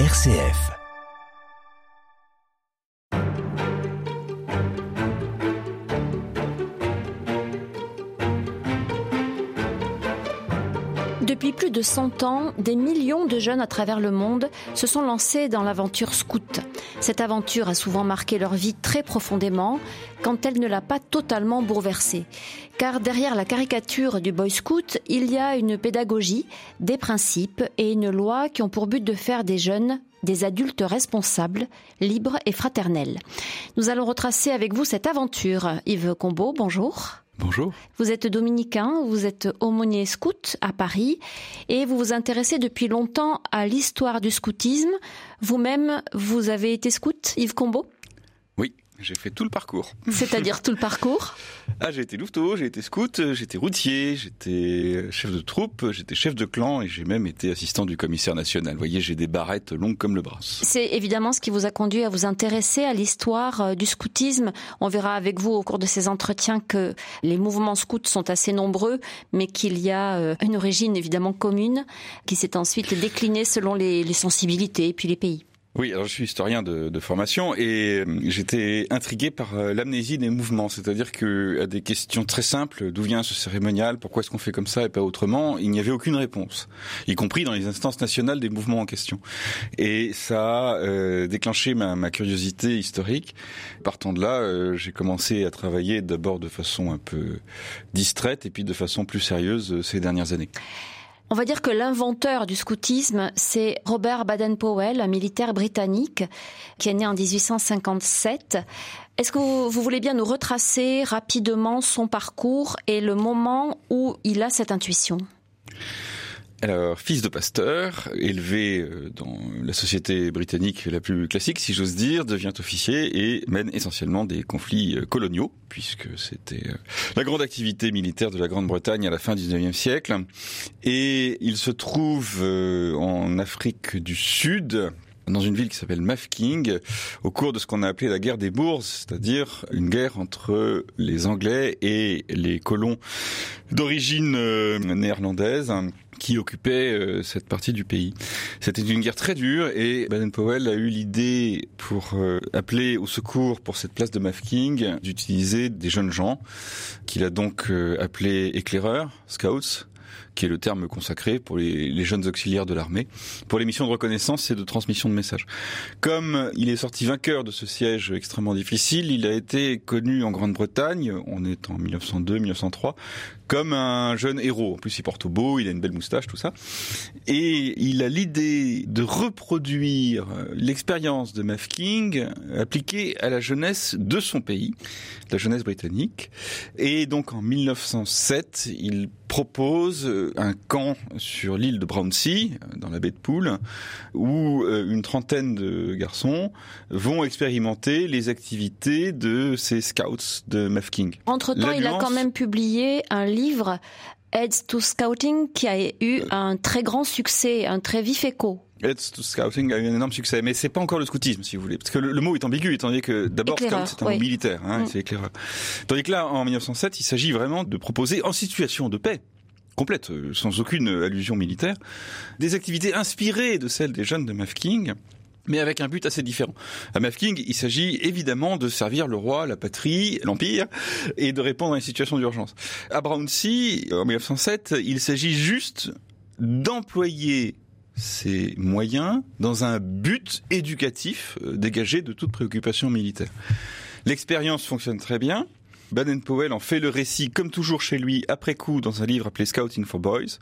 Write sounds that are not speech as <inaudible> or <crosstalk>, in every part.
RCF. Depuis plus de 100 ans, des millions de jeunes à travers le monde se sont lancés dans l'aventure scout. Cette aventure a souvent marqué leur vie très profondément quand elle ne l'a pas totalement bouleversée. Car derrière la caricature du Boy Scout, il y a une pédagogie, des principes et une loi qui ont pour but de faire des jeunes des adultes responsables, libres et fraternels. Nous allons retracer avec vous cette aventure. Yves Combeau, bonjour. Bonjour. Vous êtes dominicain, vous êtes aumônier scout à Paris et vous vous intéressez depuis longtemps à l'histoire du scoutisme. Vous-même, vous avez été scout, Yves Combeau? J'ai fait tout le parcours. C'est-à-dire tout le parcours <laughs> Ah, j'ai été louveteau, j'ai été scout, j'étais routier, j'étais chef de troupe, j'étais chef de clan et j'ai même été assistant du commissaire national. Vous voyez, j'ai des barrettes longues comme le bras. C'est évidemment ce qui vous a conduit à vous intéresser à l'histoire euh, du scoutisme. On verra avec vous au cours de ces entretiens que les mouvements scouts sont assez nombreux, mais qu'il y a euh, une origine évidemment commune qui s'est ensuite déclinée selon les, les sensibilités et puis les pays. Oui, alors je suis historien de, formation et euh, j'étais intrigué par euh, l'amnésie des mouvements, c'est-à-dire que à des questions très simples, d'où vient ce cérémonial, pourquoi est-ce qu'on fait comme ça et pas autrement, il n'y avait aucune réponse, y compris dans les instances nationales des mouvements en question. Et ça a euh, déclenché ma, ma, curiosité historique. Partant de là, euh, j'ai commencé à travailler d'abord de façon un peu distraite et puis de façon plus sérieuse ces dernières années. On va dire que l'inventeur du scoutisme, c'est Robert Baden-Powell, un militaire britannique qui est né en 1857. Est-ce que vous, vous, voulez bien nous retracer rapidement son parcours et le moment où il a cette intuition? Alors, fils de pasteur, élevé euh, dans la société britannique la plus classique, si j'ose dire, devient officier et mène essentiellement des conflits euh, coloniaux, puisque c'était euh, la grande activité militaire de la Grande-Bretagne à la fin du 19e siècle. Et il se trouve en Afrique du Sud, dans une ville qui s'appelle Mafking, au cours de ce qu'on a appelé la guerre des bourses, c'est-à-dire une guerre entre les Anglais et les colons d'origine néerlandaise qui occupait euh, cette partie du pays. C'était une guerre très dure et Baden-Powell a eu l'idée pour euh, appeler au secours pour cette place de Mafking d'utiliser des jeunes gens qu'il a donc euh, appelés éclaireurs, scouts, qui est le terme consacré pour les, jeunes auxiliaires de l'armée, pour les missions de reconnaissance et de transmission de messages. Comme il est sorti vainqueur de ce siège extrêmement difficile, il a été connu en Grande-Bretagne, on est en 1902-1903, comme un jeune héros. En plus, il porte au beau, il a une belle moustache, tout ça. Et il a l'idée de reproduire l'expérience de Mafking appliquée à la jeunesse de son pays, la jeunesse britannique. Et donc en 1907, il propose un camp sur l'île de Brownsea, dans la baie de Poole, où une trentaine de garçons vont expérimenter les activités de ces scouts de Mafking. Entre-temps, il a quand même publié un livre, Aids to Scouting, qui a eu un très grand succès, un très vif écho. Aids to Scouting a eu un énorme succès, mais c'est pas encore le scoutisme, si vous voulez, parce que le, le mot est ambigu, étant donné que d'abord scout c'est un oui. mot militaire, hein, Mm. c'est éclaireur. Tandis que là, en 1907, il s'agit vraiment de proposer en situation de paix complète, euh, sans aucune allusion militaire, des activités inspirées de celles des jeunes de Mafking, mais avec un but assez différent. À Mafking, il s'agit évidemment de servir le roi, la patrie, l'empire, et de répondre à une situation d'urgence. À Brownsea, en 1907, il s'agit juste d'employer ces moyens dans un but éducatif euh, dégagé de toute préoccupation militaire. L'expérience fonctionne très bien. Baden-Powell en fait le récit, comme toujours chez lui, après coup, dans un livre appelé Scouting for Boys,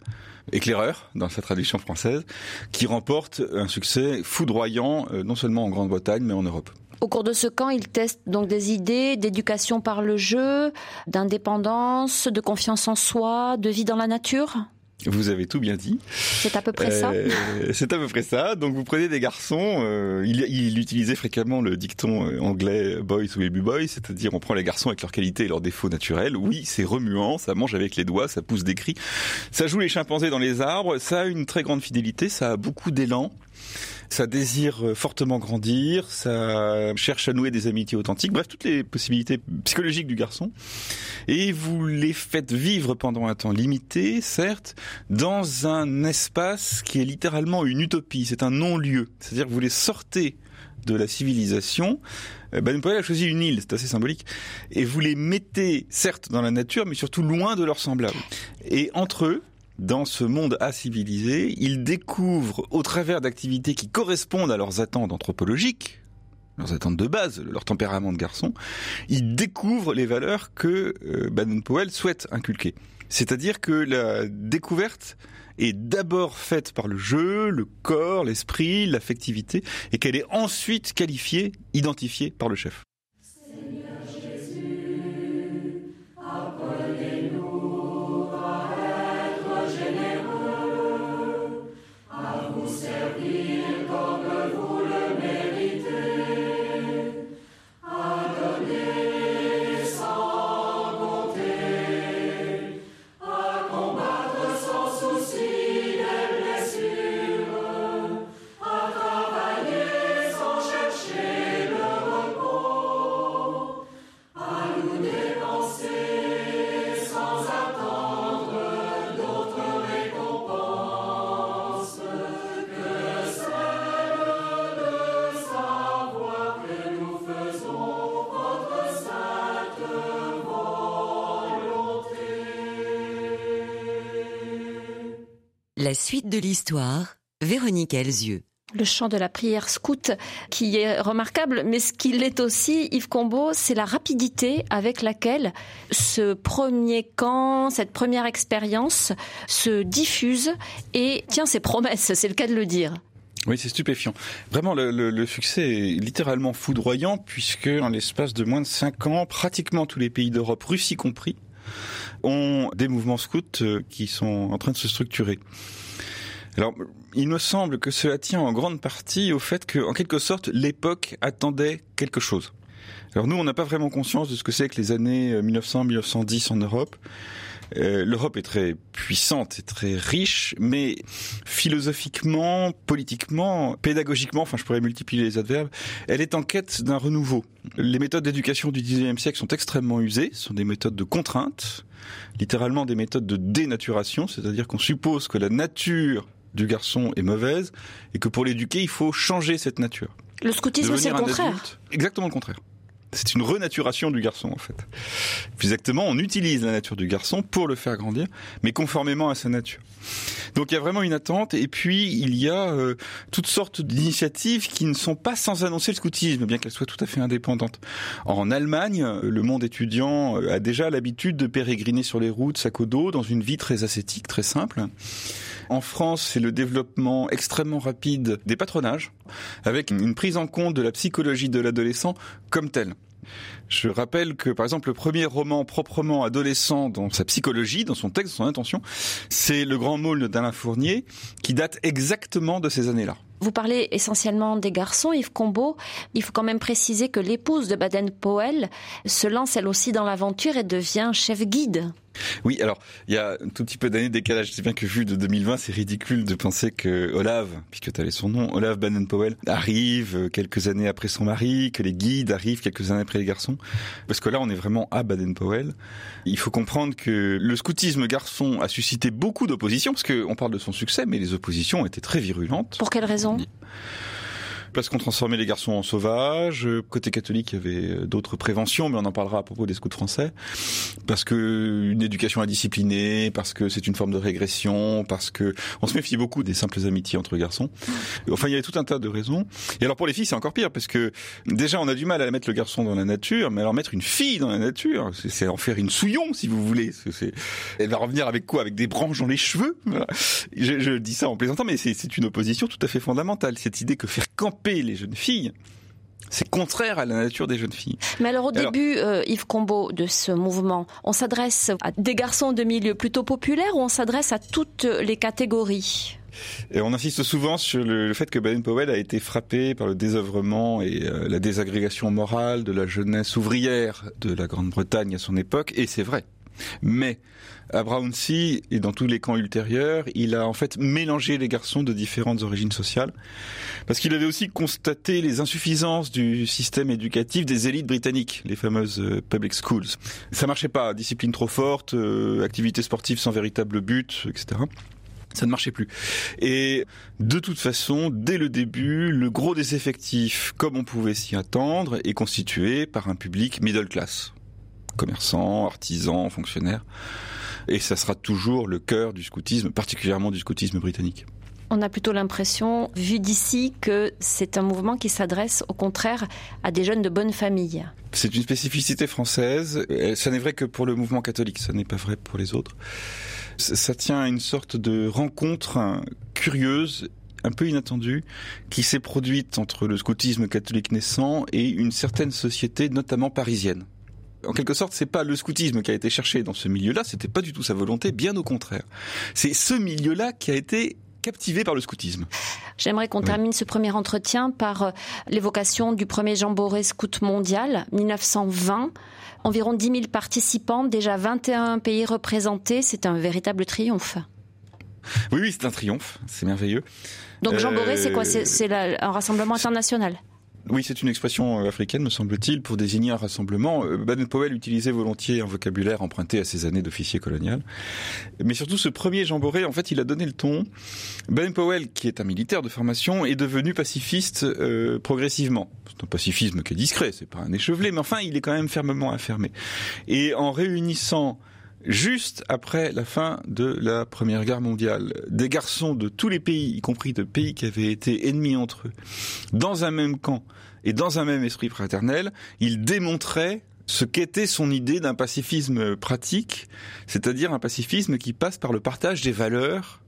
éclaireur, dans sa traduction française, qui remporte un succès foudroyant, euh, non seulement en Grande-Bretagne, mais en Europe. Au cours de ce camp, il teste donc des idées d'éducation par le jeu, d'indépendance, de confiance en soi, de vie dans la nature? Vous avez tout bien dit. C'est à peu près ça Euh, C'est à peu près ça. Donc vous prenez des garçons, euh, il, il utilisait fréquemment le dicton euh, anglais boys will be boys, c'est-à-dire on prend les garçons avec leurs qualités et leurs défauts naturels. Oui, c'est remuant, ça mange avec les doigts, ça pousse des cris, ça joue les chimpanzés dans les arbres, ça a une très grande fidélité, ça a beaucoup d'élan. Ça désire euh, fortement grandir, ça cherche à nouer des amitiés authentiques, bref, toutes les possibilités psychologiques du garçon. Et vous les faites vivre pendant un temps limité, certes, dans un espace qui est littéralement une utopie. C'est un non-lieu. C'est-à-dire que vous les sortez de la civilisation. Baden-Powell a choisi une île, c'est assez symbolique, et vous les mettez certes dans la nature, mais surtout loin de leurs semblables. Et entre eux, dans ce monde civilisé, ils découvrent, au travers d'activités qui correspondent à leurs attentes anthropologiques, leurs attentes de base, leur tempérament de garçon, ils découvrent les valeurs que euh, Baden-Powell souhaite inculquer. C'est-à-dire que la découverte est d'abord faite par le jeu, le corps, l'esprit, l'affectivité, et qu'elle est ensuite qualifiée, identifiée par le chef. La suite de l'histoire, Véronique Elzieux. Le chant de la prière scout qui est remarquable, mais ce qu'il est aussi, Yves Combeau, c'est la rapidité avec laquelle ce premier camp, cette première expérience se diffuse et tient ses promesses, c'est le cas de le dire. Oui, c'est stupéfiant. Vraiment, le, le, succès est littéralement foudroyant puisque, en l'espace de moins de cinq ans, pratiquement tous les pays d'Europe, Russie compris, ont des mouvements scouts euh, qui sont en train de se structurer. Alors, il me semble que cela tient en grande partie au fait que, en quelque sorte, l'époque attendait quelque chose. Alors nous, on n'a pas vraiment conscience de ce que c'est que les années 1900-1910 euh, en Europe. Euh, L'Europe est très puissante et très riche, mais philosophiquement, politiquement, pédagogiquement, enfin je pourrais multiplier les adverbes, elle est en quête d'un renouveau. Les méthodes d'éducation du XIXe siècle sont extrêmement usées, sont des méthodes de contrainte, littéralement des méthodes de dénaturation, c'est-à-dire qu'on suppose que la nature du garçon est mauvaise et que pour l'éduquer, il faut changer cette nature. Le scoutisme, c'est le contraire. exactement le contraire. C'est une renaturation du garçon en fait. exactement, on utilise la nature du garçon pour le faire grandir, mais conformément à sa nature. Donc il y a vraiment une attente, et puis il y a euh, toutes sortes d'initiatives qui ne sont pas sans annoncer le scoutisme, bien qu'elles soient tout à fait indépendantes. En Allemagne, le monde étudiant euh, a déjà l'habitude de pérégriner sur les routes, sac au dos, dans une vie très ascétique, très simple. En France, c'est le développement extrêmement rapide des patronages, avec une prise en compte de la psychologie de l'adolescent comme telle. Je rappelle que, par exemple, le premier roman proprement adolescent dans sa psychologie, dans son texte, dans son intention, c'est Le Grand Môle d'Alain Fournier, qui date exactement de ces années-là. Vous parlez essentiellement des garçons, Yves Combeau. Il faut quand même préciser que l'épouse de Baden-Powell se lance elle aussi dans l'aventure et devient chef guide. Oui, alors il y a un tout petit peu d'années de décalage. Je sais bien que vu de 2020, c'est ridicule de penser que Olave, puisque tu avais son nom, Olave Baden-Powell, arrive quelques années après son mari, que les guides arrivent quelques années après les garçons. Parce que là, on est vraiment à Baden-Powell. Il faut comprendre que le scoutisme garçon a suscité beaucoup d'opposition, parce qu'on parle de son succès, mais les oppositions ont été très virulentes. Pour quelle raison? Parce qu'on transformait les garçons en sauvages. Côté catholique, il y avait euh, d'autres préventions, mais on en parlera à propos des scouts français. Parce que une éducation indisciplinée, parce que c'est une forme de régression, parce que on se méfie beaucoup des simples amitiés entre garçons. Enfin, il y avait tout un tas de raisons. Et alors pour les filles, c'est encore pire, parce que déjà, on a du mal à mettre le garçon dans la nature, mais alors mettre une fille dans la nature, c'est en faire une souillon, si vous voulez. Elle va revenir avec quoi? Avec des branches dans les cheveux? Je, dis ça en plaisantant, mais c'est une opposition tout à fait fondamentale. Cette idée que faire les jeunes filles. C'est contraire à la nature des jeunes filles. Mais alors au début, euh, Yves Combeau, de ce mouvement, on s'adresse à des garçons de milieu plutôt populaire ou on s'adresse à toutes les catégories? Et on insiste souvent sur le, fait que Baden-Powell a été frappé par le désœuvrement et euh, la désagrégation morale de la jeunesse ouvrière de la Grande-Bretagne à son époque, et c'est vrai. Mais à Brownsea et dans tous les camps ultérieurs, il a en fait mélangé les garçons de différentes origines sociales, parce qu'il avait aussi constaté les insuffisances du système éducatif des élites britanniques, les fameuses euh, public schools. Ça marchait pas, discipline trop forte, euh, activité sportive sans véritable but, etc ça ne marchait plus. Et de toute façon, dès le début, le gros des effectifs, comme on pouvait s'y attendre, est constitué par un public middle class. Commerçants, artisans, fonctionnaires. Et ça sera toujours le cœur du scoutisme, particulièrement du scoutisme britannique. On a plutôt l'impression, vu d'ici, que c'est un mouvement qui s'adresse au contraire à des jeunes de bonne famille. C'est une spécificité française. Ça n'est vrai que pour le mouvement catholique, ça n'est pas vrai pour les autres. Ça tient à une sorte de rencontre curieuse un peu inattendue qui s'est produite entre le scoutisme catholique naissant et une certaine société, notamment parisienne. En quelque sorte, c'est pas le scoutisme qui a été cherché dans ce milieu-là, c'était pas du tout sa volonté, bien au contraire. C'est ce milieu-là qui a été captivé par le scoutisme. J'aimerais qu'on termine ce premier entretien par euh, l'évocation du premier Jamboree Scout mondial, 1920. Environ 10 000 participants, déjà 21 pays représentés. C'est un véritable triomphe. Oui, oui, c'est un triomphe. C'est merveilleux. Donc Jamboree, c'est quoi? C'est un rassemblement international? Oui, c'est une expression euh, africaine, me semble-t-il, pour désigner un rassemblement. Euh, Baden-Powell utilisait volontiers un vocabulaire emprunté à ses années d'officier colonial. Mais surtout, ce premier Jean en fait, il a donné le ton. Baden-Powell, qui est un militaire de formation, est devenu pacifiste euh, progressivement. C'est un pacifisme qui est discret, c'est pas un échevelé, mais enfin, il est quand même fermement affirmé. Et en réunissant juste après la fin de la Première Guerre mondiale. Des garçons de tous les pays, y compris de pays qui avaient été ennemis entre eux, dans un même camp et dans un même esprit fraternel, ils démontraient ce qu'était son idée d'un pacifisme pratique, c'est-à-dire un pacifisme qui passe par le partage des valeurs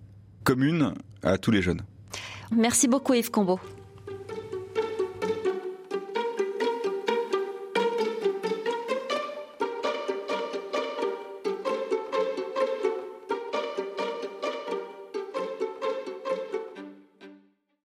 communes à tous les jeunes. Merci beaucoup Yves Combeau.